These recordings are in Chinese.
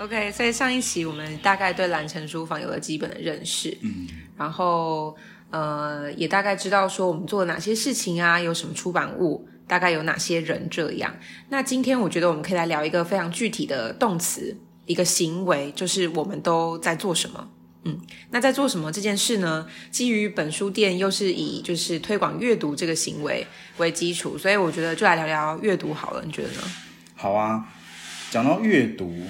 OK，所以上一期我们大概对蓝城书房有了基本的认识，嗯，然后呃也大概知道说我们做了哪些事情啊，有什么出版物，大概有哪些人这样。那今天我觉得我们可以来聊一个非常具体的动词，一个行为，就是我们都在做什么。嗯，那在做什么这件事呢？基于本书店又是以就是推广阅读这个行为为基础，所以我觉得就来聊聊阅读好了，你觉得呢？好啊，讲到阅读。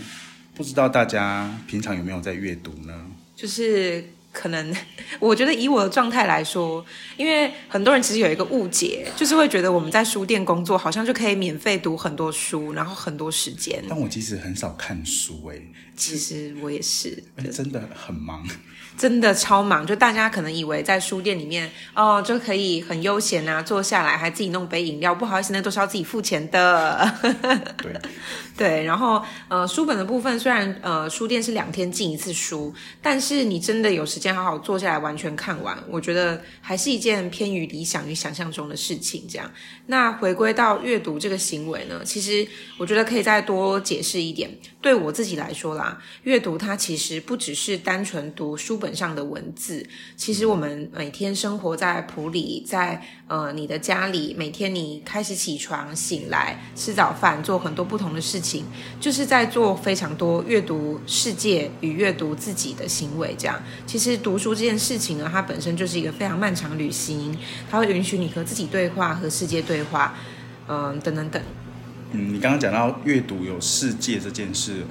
不知道大家平常有没有在阅读呢？就是可能，我觉得以我的状态来说，因为很多人其实有一个误解，就是会觉得我们在书店工作，好像就可以免费读很多书，然后很多时间。但我其实很少看书，哎，其实我也是，真的很忙。真的超忙，就大家可能以为在书店里面哦就可以很悠闲啊，坐下来还自己弄杯饮料。不好意思，那都是要自己付钱的。对 对，然后呃，书本的部分虽然呃书店是两天进一次书，但是你真的有时间好好坐下来完全看完，我觉得还是一件偏于理想与想象中的事情。这样，那回归到阅读这个行为呢，其实我觉得可以再多解释一点。对我自己来说啦，阅读它其实不只是单纯读书本上的文字，其实我们每天生活在普里，在呃你的家里，每天你开始起床、醒来、吃早饭，做很多不同的事情，就是在做非常多阅读世界与阅读自己的行为。这样，其实读书这件事情呢，它本身就是一个非常漫长旅行，它会允许你和自己对话、和世界对话，嗯，等等等。嗯，你刚刚讲到阅读有世界这件事，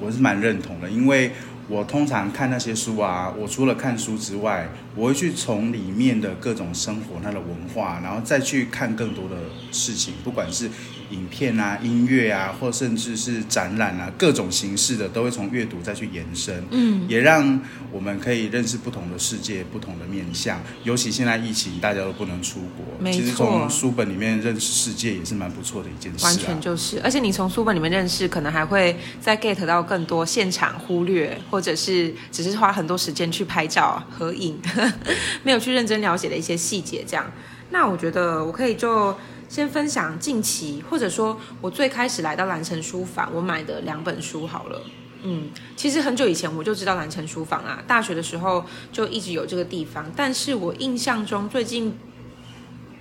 我是蛮认同的，因为我通常看那些书啊，我除了看书之外，我会去从里面的各种生活、它的文化，然后再去看更多的事情，不管是。影片啊，音乐啊，或甚至是展览啊，各种形式的都会从阅读再去延伸，嗯，也让我们可以认识不同的世界、不同的面向。尤其现在疫情，大家都不能出国，其实从书本里面认识世界也是蛮不错的一件事。完全就是，而且你从书本里面认识，可能还会再 get 到更多现场忽略，或者是只是花很多时间去拍照合影，没有去认真了解的一些细节。这样，那我觉得我可以就。先分享近期，或者说我最开始来到蓝城书房，我买的两本书好了。嗯，其实很久以前我就知道蓝城书房啊，大学的时候就一直有这个地方。但是我印象中最近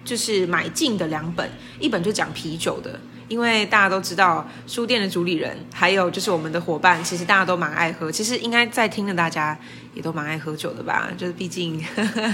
就是买进的两本，一本就讲啤酒的。因为大家都知道书店的主理人，还有就是我们的伙伴，其实大家都蛮爱喝。其实应该在听的大家也都蛮爱喝酒的吧？就是毕竟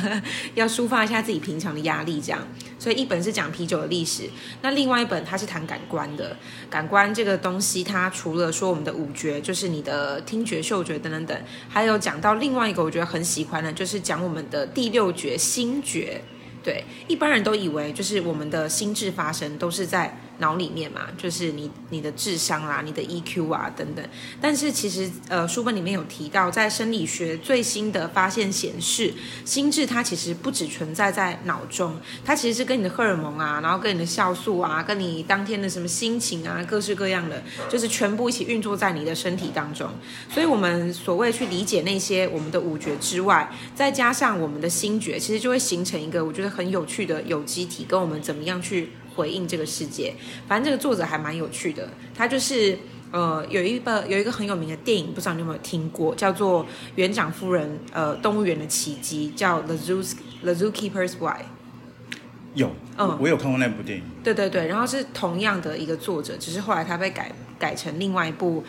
要抒发一下自己平常的压力，这样。所以一本是讲啤酒的历史，那另外一本它是谈感官的。感官这个东西，它除了说我们的五觉，就是你的听觉、嗅觉等等等，还有讲到另外一个我觉得很喜欢的，就是讲我们的第六觉——心觉。对，一般人都以为就是我们的心智发生都是在。脑里面嘛，就是你你的智商啦，你的 EQ 啊等等。但是其实呃，书本里面有提到，在生理学最新的发现显示，心智它其实不只存在在脑中，它其实是跟你的荷尔蒙啊，然后跟你的酵素啊，跟你当天的什么心情啊，各式各样的，就是全部一起运作在你的身体当中。所以，我们所谓去理解那些我们的五觉之外，再加上我们的心觉，其实就会形成一个我觉得很有趣的有机体，跟我们怎么样去。回应这个世界，反正这个作者还蛮有趣的。他就是呃，有一个有一个很有名的电影，不知道你有没有听过，叫做《园长夫人呃动物园的奇迹》，叫《The Zoo The Zookeeper's Wife》。有，嗯，我有看过那部电影。对对对，然后是同样的一个作者，只是后来他被改改成另外一部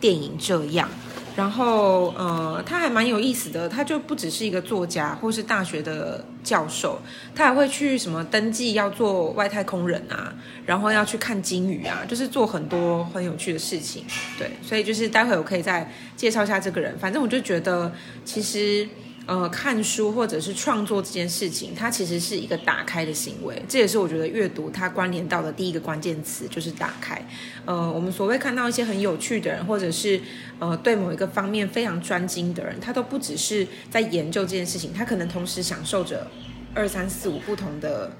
电影这样。然后，呃，他还蛮有意思的，他就不只是一个作家，或是大学的教授，他还会去什么登记要做外太空人啊，然后要去看鲸鱼啊，就是做很多很有趣的事情。对，所以就是待会我可以再介绍一下这个人。反正我就觉得，其实，呃，看书或者是创作这件事情，它其实是一个打开的行为。这也是我觉得阅读它关联到的第一个关键词，就是打开。呃，我们所谓看到一些很有趣的人，或者是呃对某一个方面非常专精的人，他都不只是在研究这件事情，他可能同时享受着二三四五不同的，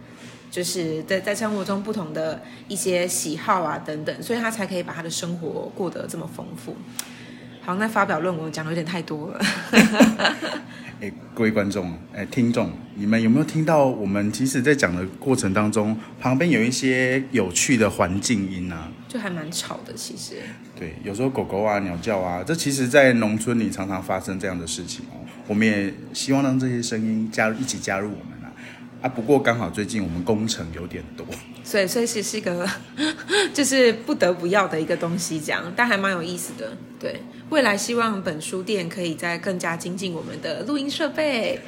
就是在在生活中不同的一些喜好啊等等，所以他才可以把他的生活过得这么丰富。好，那发表论文讲的有点太多了。哎，各位观众，哎，听众，你们有没有听到？我们其实，在讲的过程当中，旁边有一些有趣的环境音啊，就还蛮吵的。其实，对，有时候狗狗啊、鸟叫啊，这其实，在农村里常常发生这样的事情哦。我们也希望让这些声音加入，一起加入我们啊。啊，不过刚好最近我们工程有点多，所以，所以是是一个，就是不得不要的一个东西，这样，但还蛮有意思的，对。未来希望本书店可以再更加精进我们的录音设备。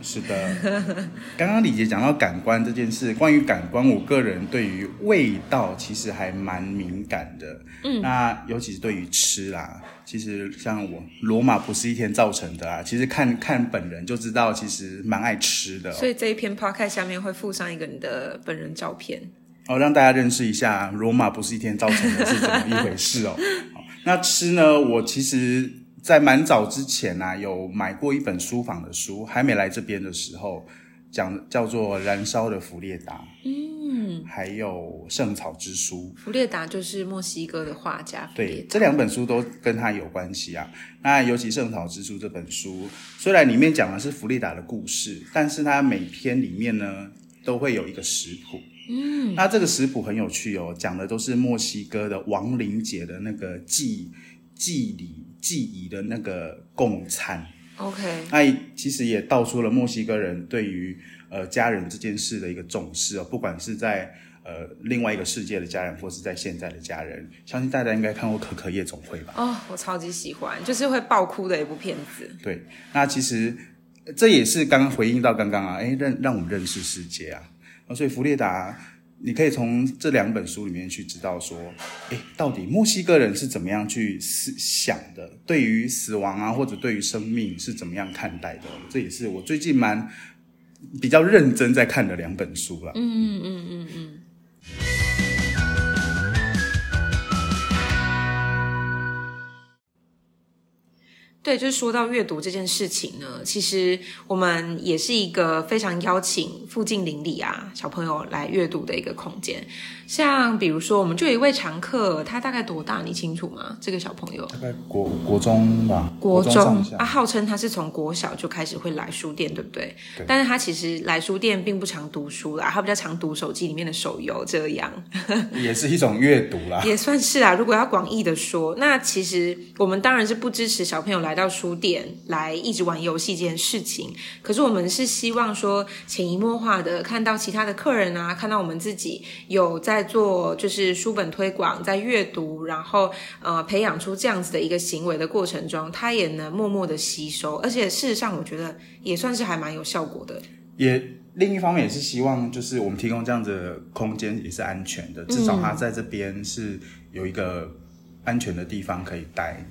是的，刚刚李杰讲到感官这件事，关于感官，我个人对于味道其实还蛮敏感的。嗯，那尤其是对于吃啦，其实像我罗马不是一天造成的啊，其实看看本人就知道，其实蛮爱吃的。所以这一篇 podcast 下面会附上一个你的本人照片，哦，让大家认识一下罗马不是一天造成的是怎么一回事哦。那吃呢？我其实，在蛮早之前啊，有买过一本书房的书，还没来这边的时候，讲叫做《燃烧的弗列达》，嗯，还有《圣草之书》。弗列达就是墨西哥的画家。对，这两本书都跟他有关系啊。那尤其《圣草之书》这本书，虽然里面讲的是弗列达的故事，但是它每篇里面呢，都会有一个食谱。嗯，那这个食谱很有趣哦，讲的都是墨西哥的亡灵节的那个祭祭礼祭仪的那个供餐。OK，那其实也道出了墨西哥人对于呃家人这件事的一个重视哦，不管是在呃另外一个世界的家人，或是在现在的家人，相信大家应该看过《可可夜总会》吧？哦，我超级喜欢，就是会爆哭的一部片子。对，那其实这也是刚刚回应到刚刚啊，哎，让让我们认识世界啊。啊，所以弗列达，你可以从这两本书里面去知道说，诶，到底墨西哥人是怎么样去思想的，对于死亡啊，或者对于生命是怎么样看待的？这也是我最近蛮比较认真在看的两本书了。嗯嗯嗯嗯嗯。对，就是说到阅读这件事情呢，其实我们也是一个非常邀请附近邻里啊小朋友来阅读的一个空间。像比如说，我们就有一位常客，他大概多大？你清楚吗？这个小朋友大概国国中吧，国中啊，号称他是从国小就开始会来书店，对不对？对。但是他其实来书店并不常读书啦，他比较常读手机里面的手游，这样 也是一种阅读啦，也算是啊。如果要广义的说，那其实我们当然是不支持小朋友来到书店来一直玩游戏这件事情。可是我们是希望说潜移默化的看到其他的客人啊，看到我们自己有在。在做就是书本推广，在阅读，然后呃培养出这样子的一个行为的过程中，他也能默默的吸收，而且事实上我觉得也算是还蛮有效果的。也另一方面也是希望，就是我们提供这样子的空间也是安全的，至少他在这边是有一个安全的地方可以待。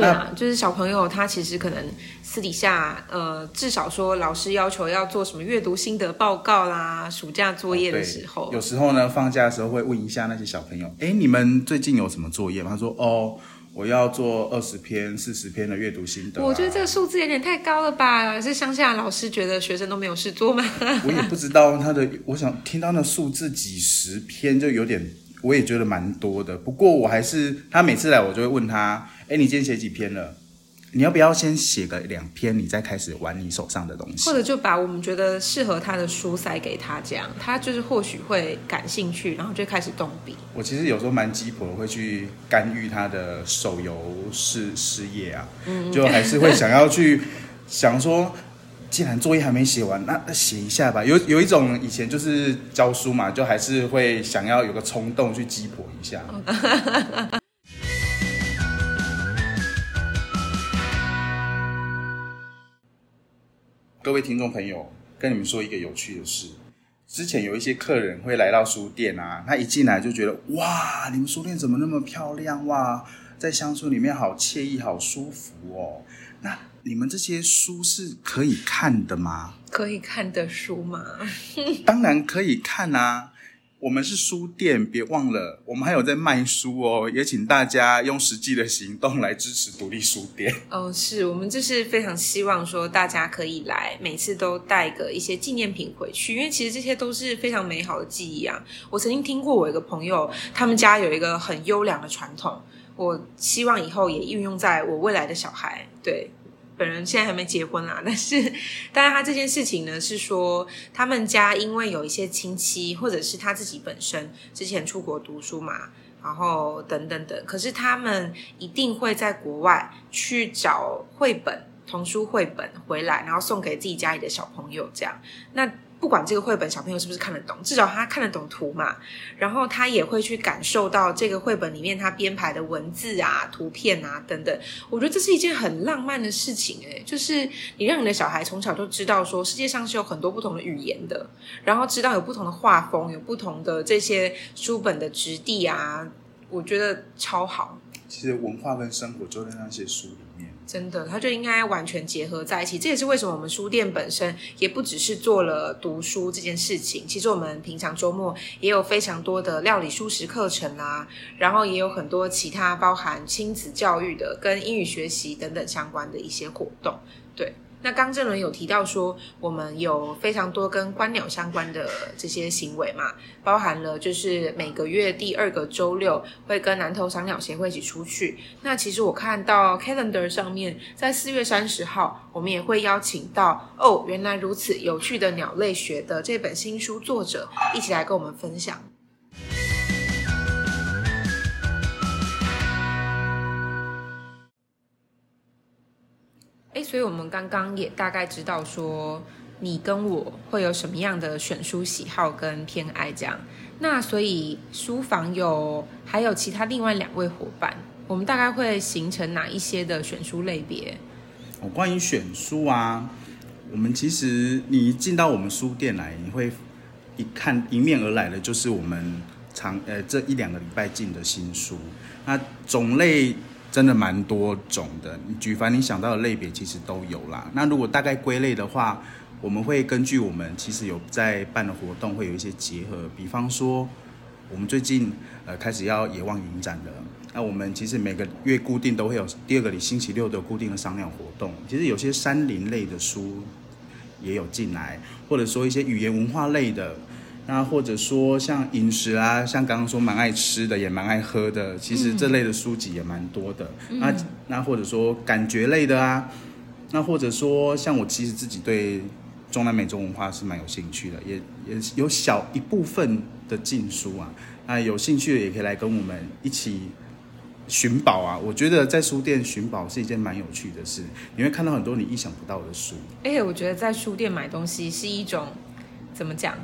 对啊，就是小朋友他其实可能私底下，呃，至少说老师要求要做什么阅读心得报告啦，暑假作业的时候，有时候呢放假的时候会问一下那些小朋友，哎，你们最近有什么作业吗？他说，哦，我要做二十篇、四十篇的阅读心得。我觉得这个数字有点太高了吧？是乡下老师觉得学生都没有事做吗？我也不知道他的，我想听到那数字几十篇就有点。我也觉得蛮多的，不过我还是他每次来我就会问他，哎，你今天写几篇了？你要不要先写个两篇，你再开始玩你手上的东西？或者就把我们觉得适合他的书塞给他，这样他就是或许会感兴趣，然后就开始动笔。我其实有时候蛮鸡婆，会去干预他的手游事事业啊，就还是会想要去 想说。既然作业还没写完，那写一下吧。有有一种以前就是教书嘛，就还是会想要有个冲动去激婆一下。各位听众朋友，跟你们说一个有趣的事：之前有一些客人会来到书店啊，他一进来就觉得哇，你们书店怎么那么漂亮哇，在乡村里面好惬意、好舒服哦。那你们这些书是可以看的吗？可以看的书吗？当然可以看啊。我们是书店，别忘了，我们还有在卖书哦。也请大家用实际的行动来支持独立书店。哦，是我们就是非常希望说大家可以来，每次都带个一些纪念品回去，因为其实这些都是非常美好的记忆啊。我曾经听过我一个朋友，他们家有一个很优良的传统，我希望以后也运用在我未来的小孩。对。本人现在还没结婚啦，但是，但是他这件事情呢，是说他们家因为有一些亲戚，或者是他自己本身之前出国读书嘛，然后等等等，可是他们一定会在国外去找绘本、童书绘本回来，然后送给自己家里的小朋友，这样那。不管这个绘本小朋友是不是看得懂，至少他看得懂图嘛，然后他也会去感受到这个绘本里面他编排的文字啊、图片啊等等。我觉得这是一件很浪漫的事情，诶，就是你让你的小孩从小就知道说世界上是有很多不同的语言的，然后知道有不同的画风，有不同的这些书本的质地啊，我觉得超好。其实文化跟生活就在那些书里面。真的，它就应该完全结合在一起。这也是为什么我们书店本身也不只是做了读书这件事情。其实我们平常周末也有非常多的料理书食课程啊，然后也有很多其他包含亲子教育的、跟英语学习等等相关的一些活动。对。那刚正伦有提到说，我们有非常多跟观鸟相关的这些行为嘛，包含了就是每个月第二个周六会跟南投赏鸟协会一起出去。那其实我看到 calendar 上面，在四月三十号，我们也会邀请到哦，原来如此有趣的鸟类学的这本新书作者一起来跟我们分享。哎，所以我们刚刚也大概知道说，你跟我会有什么样的选书喜好跟偏爱这样。那所以书房有还有其他另外两位伙伴，我们大概会形成哪一些的选书类别？哦，关于选书啊，我们其实你进到我们书店来，你会一看迎面而来的就是我们常呃这一两个礼拜进的新书，那种类。真的蛮多种的，你举凡你想到的类别其实都有啦。那如果大概归类的话，我们会根据我们其实有在办的活动，会有一些结合。比方说，我们最近呃开始要野望影展了，那我们其实每个月固定都会有第二个星期六的固定的商量活动。其实有些山林类的书也有进来，或者说一些语言文化类的。那或者说像饮食啊，像刚刚说蛮爱吃的，也蛮爱喝的，其实这类的书籍也蛮多的。那那或者说感觉类的啊，那或者说像我其实自己对中南美洲文化是蛮有兴趣的，也也有小一部分的禁书啊。那有兴趣的也可以来跟我们一起寻宝啊。我觉得在书店寻宝是一件蛮有趣的事，你会看到很多你意想不到的书。哎，我觉得在书店买东西是一种怎么讲？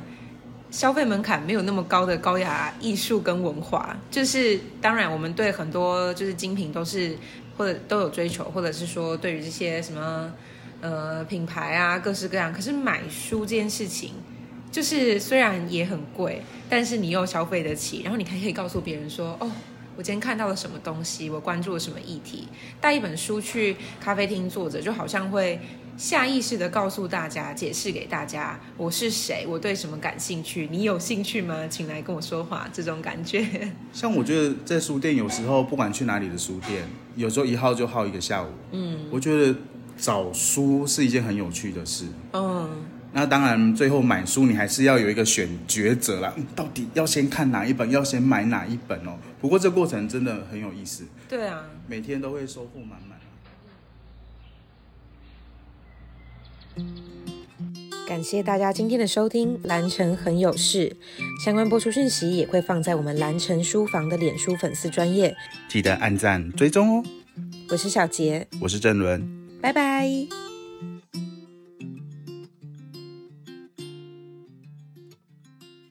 消费门槛没有那么高的高雅艺术跟文化，就是当然我们对很多就是精品都是或者都有追求，或者是说对于这些什么呃品牌啊各式各样，可是买书这件事情，就是虽然也很贵，但是你又消费得起，然后你还可以告诉别人说哦。我今天看到了什么东西？我关注了什么议题？带一本书去咖啡厅坐着，就好像会下意识的告诉大家、解释给大家我是谁，我对什么感兴趣。你有兴趣吗？请来跟我说话。这种感觉，像我觉得在书店，有时候不管去哪里的书店，有时候一耗就耗一个下午。嗯，我觉得找书是一件很有趣的事。嗯。那当然，最后买书你还是要有一个选抉择啦，到底要先看哪一本，要先买哪一本哦。不过这过程真的很有意思。对啊，每天都会收获满满。感谢大家今天的收听，蓝城很有事，相关播出讯息也会放在我们蓝城书房的脸书粉丝专业，记得按赞追踪哦。我是小杰，我是郑伦，拜拜。